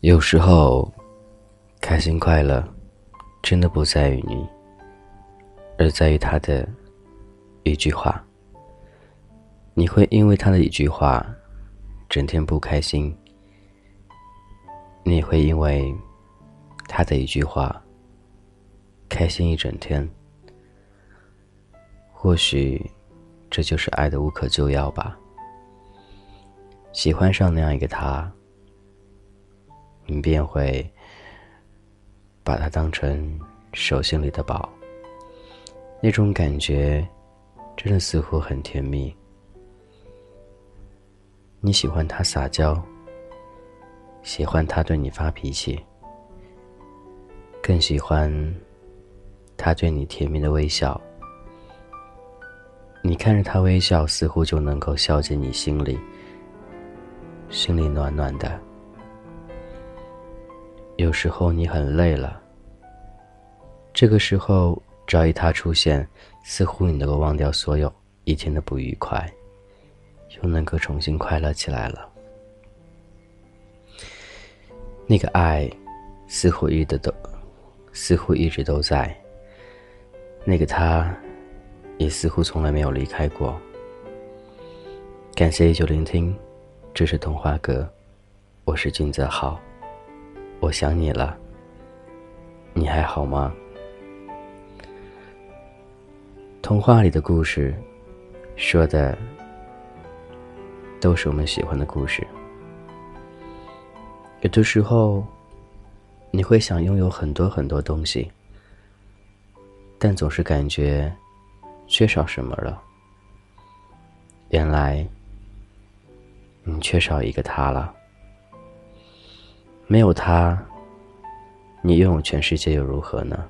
有时候，开心快乐，真的不在于你，而在于他的一句话。你会因为他的一句话，整天不开心；你会因为他的一句话，开心一整天。或许，这就是爱的无可救药吧。喜欢上那样一个他，你便会把他当成手心里的宝。那种感觉，真的似乎很甜蜜。你喜欢他撒娇，喜欢他对你发脾气，更喜欢他对你甜蜜的微笑。你看着他微笑，似乎就能够消解你心里。心里暖暖的。有时候你很累了，这个时候只要一他出现，似乎你能够忘掉所有一天的不愉快，又能够重新快乐起来了。那个爱，似乎一直都，似乎一直都在。那个他，也似乎从来没有离开过。感谢依旧聆听。这是童话阁，我是君泽浩，我想你了，你还好吗？童话里的故事，说的都是我们喜欢的故事。有的时候，你会想拥有很多很多东西，但总是感觉缺少什么了。原来。你缺少一个他了，没有他，你拥有全世界又如何呢？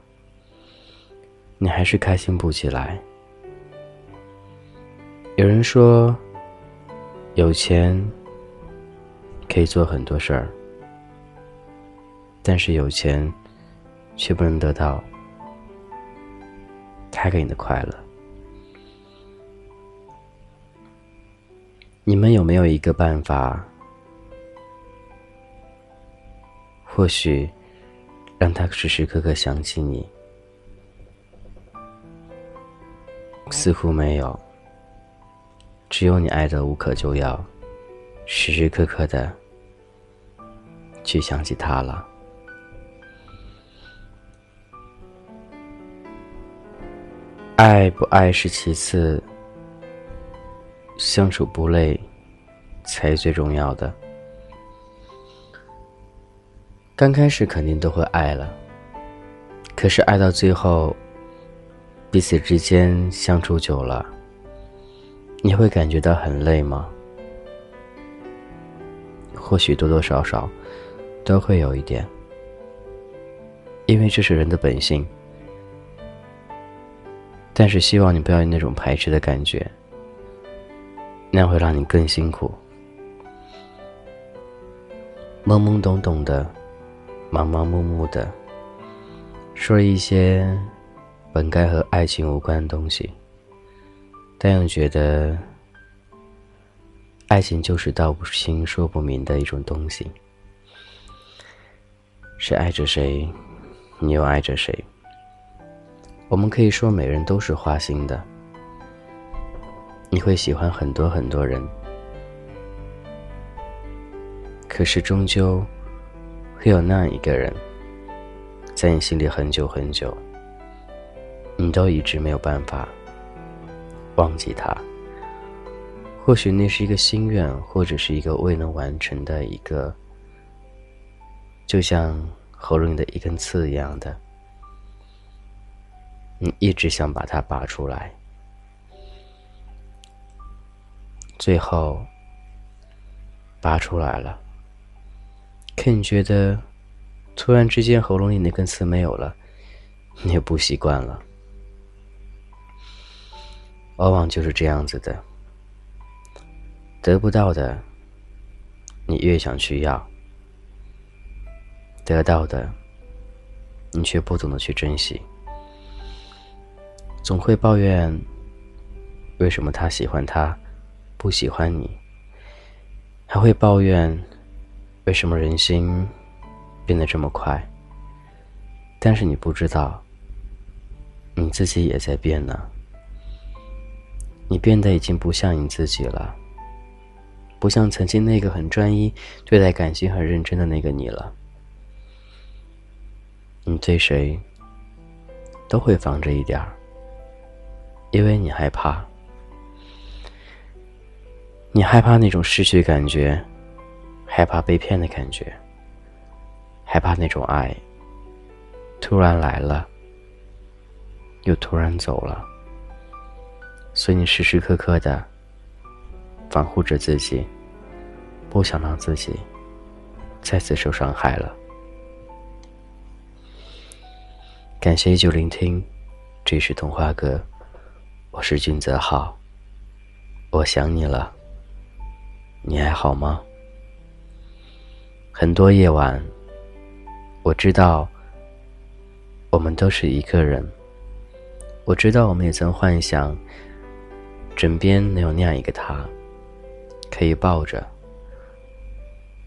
你还是开心不起来。有人说，有钱可以做很多事儿，但是有钱却不能得到他给你的快乐。你们有没有一个办法，或许让他时时刻刻想起你？似乎没有，只有你爱的无可救药，时时刻刻的去想起他了。爱不爱是其次。相处不累，才最重要的。刚开始肯定都会爱了，可是爱到最后，彼此之间相处久了，你会感觉到很累吗？或许多多少少都会有一点，因为这是人的本性。但是希望你不要有那种排斥的感觉。那样会让你更辛苦。懵懵懂懂的，忙忙碌碌的，说一些本该和爱情无关的东西，但又觉得爱情就是道不清、说不明的一种东西。谁爱着谁，你又爱着谁？我们可以说，每人都是花心的。你会喜欢很多很多人，可是终究会有那样一个人，在你心里很久很久，你都一直没有办法忘记他。或许那是一个心愿，或者是一个未能完成的一个，就像喉咙里的一根刺一样的，你一直想把它拔出来。最后，拔出来了。可你觉得，突然之间喉咙里那根刺没有了，你也不习惯了。往往就是这样子的，得不到的，你越想去要；得到的，你却不懂得去珍惜。总会抱怨，为什么他喜欢他？不喜欢你，还会抱怨为什么人心变得这么快，但是你不知道，你自己也在变呢。你变得已经不像你自己了，不像曾经那个很专一、对待感情很认真的那个你了。你对谁都会防着一点儿，因为你害怕，你害怕那种失去感觉，害怕被骗的感觉。害怕那种爱突然来了，又突然走了，所以你时时刻刻的防护着自己，不想让自己再次受伤害了。感谢依旧聆听，这是童话哥，我是君泽浩，我想你了，你还好吗？很多夜晚。我知道，我们都是一个人。我知道，我们也曾幻想，枕边能有那样一个他，可以抱着，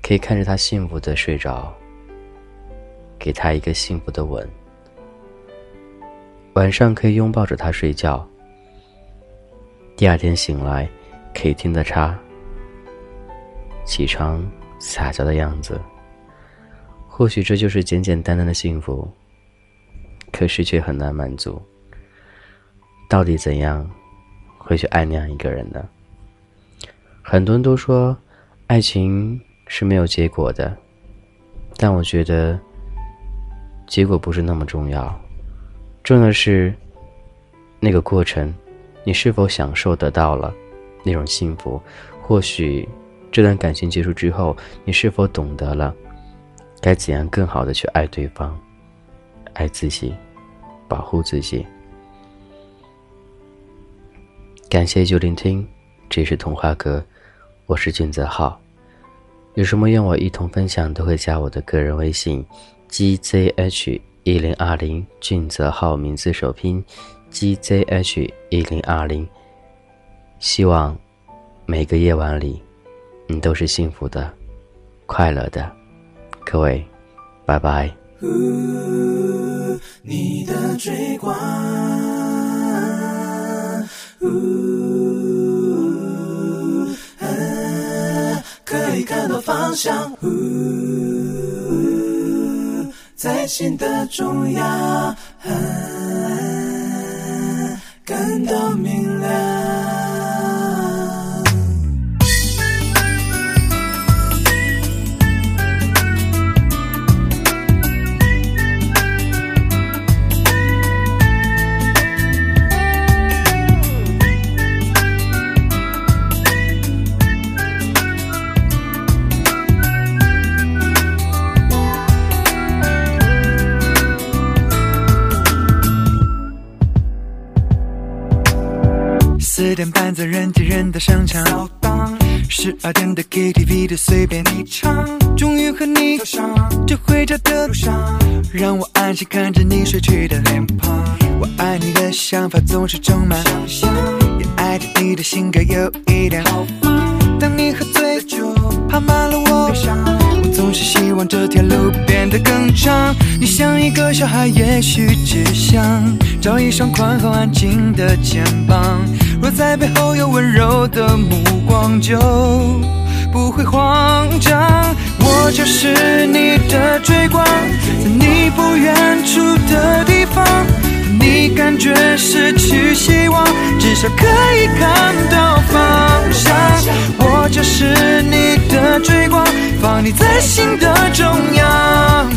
可以看着他幸福的睡着，给他一个幸福的吻。晚上可以拥抱着他睡觉，第二天醒来，可以听得他起床撒娇的样子。或许这就是简简单单的幸福，可是却很难满足。到底怎样会去爱那样一个人呢？很多人都说爱情是没有结果的，但我觉得结果不是那么重要，重要的是那个过程，你是否享受得到了那种幸福？或许这段感情结束之后，你是否懂得了？该怎样更好的去爱对方，爱自己，保护自己？感谢就聆听，这是童话哥，我是俊泽浩。有什么愿我一同分享，都会加我的个人微信：gzh 一零二零，俊泽浩名字首拼：gzh 一零二零。希望每个夜晚里，你都是幸福的，快乐的。各位，拜拜。呜你的追光呜，可以看到方向，呜在心的中央，感到明亮。四点半在人挤人的商场，十二点的 KTV 的随便你唱。终于和你走上这回家的路上，让我安心看着你睡去的脸庞。我爱你的想法总是充满想象，也爱着你的性格有一点豪放。当你喝醉了酒，爬满了我。总是希望这条路变得更长。你像一个小孩，也许只想找一双宽厚安静的肩膀。若在背后有温柔的目光，就不会慌张。我就是你的追光，在你不远处的地方。你感觉失去希望，至少可以看到方向。我就是，放你在心的中央。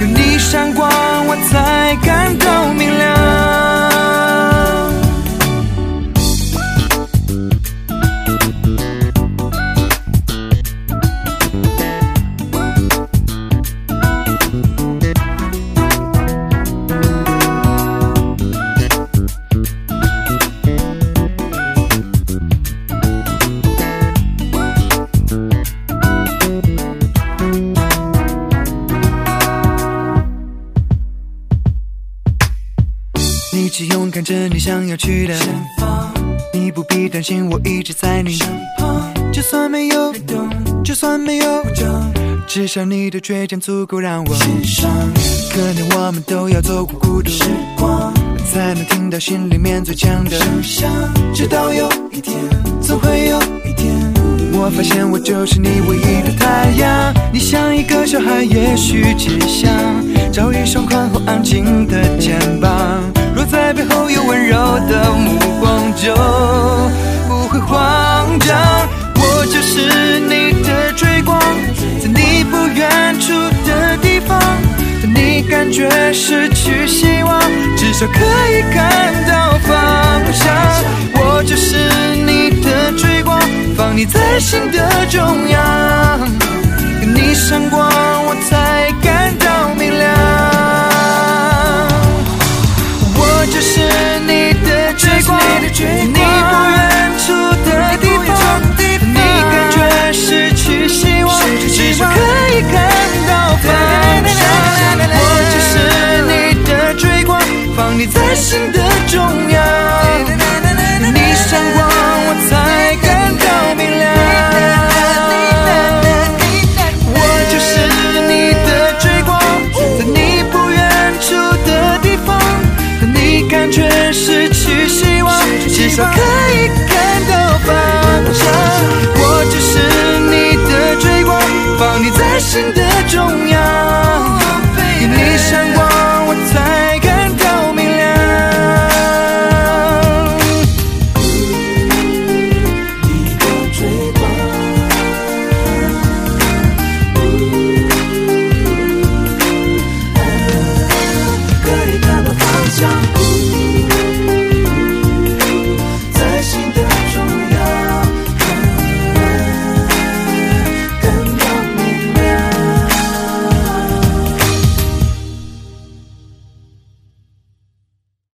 有你闪光，我才感到明亮。一起勇敢着你想要去的前方，你不必担心，我一直在你身旁。就算没有就算没有至少你的倔强足够让我欣赏。可能我们都要走过孤独时光，才能听到心里面最强的声响。直到有一天，总会有一天，我发现我就是你唯一的太阳。你像一个小孩，也许只想找一双宽厚安静的肩膀。在背后有温柔的目光，就不会慌张。我就是你的追光，在你不远处的地方，当你感觉失去希望，至少可以看到方向。我就是你的追光，放你在心的中央，跟你闪光，光， 행복한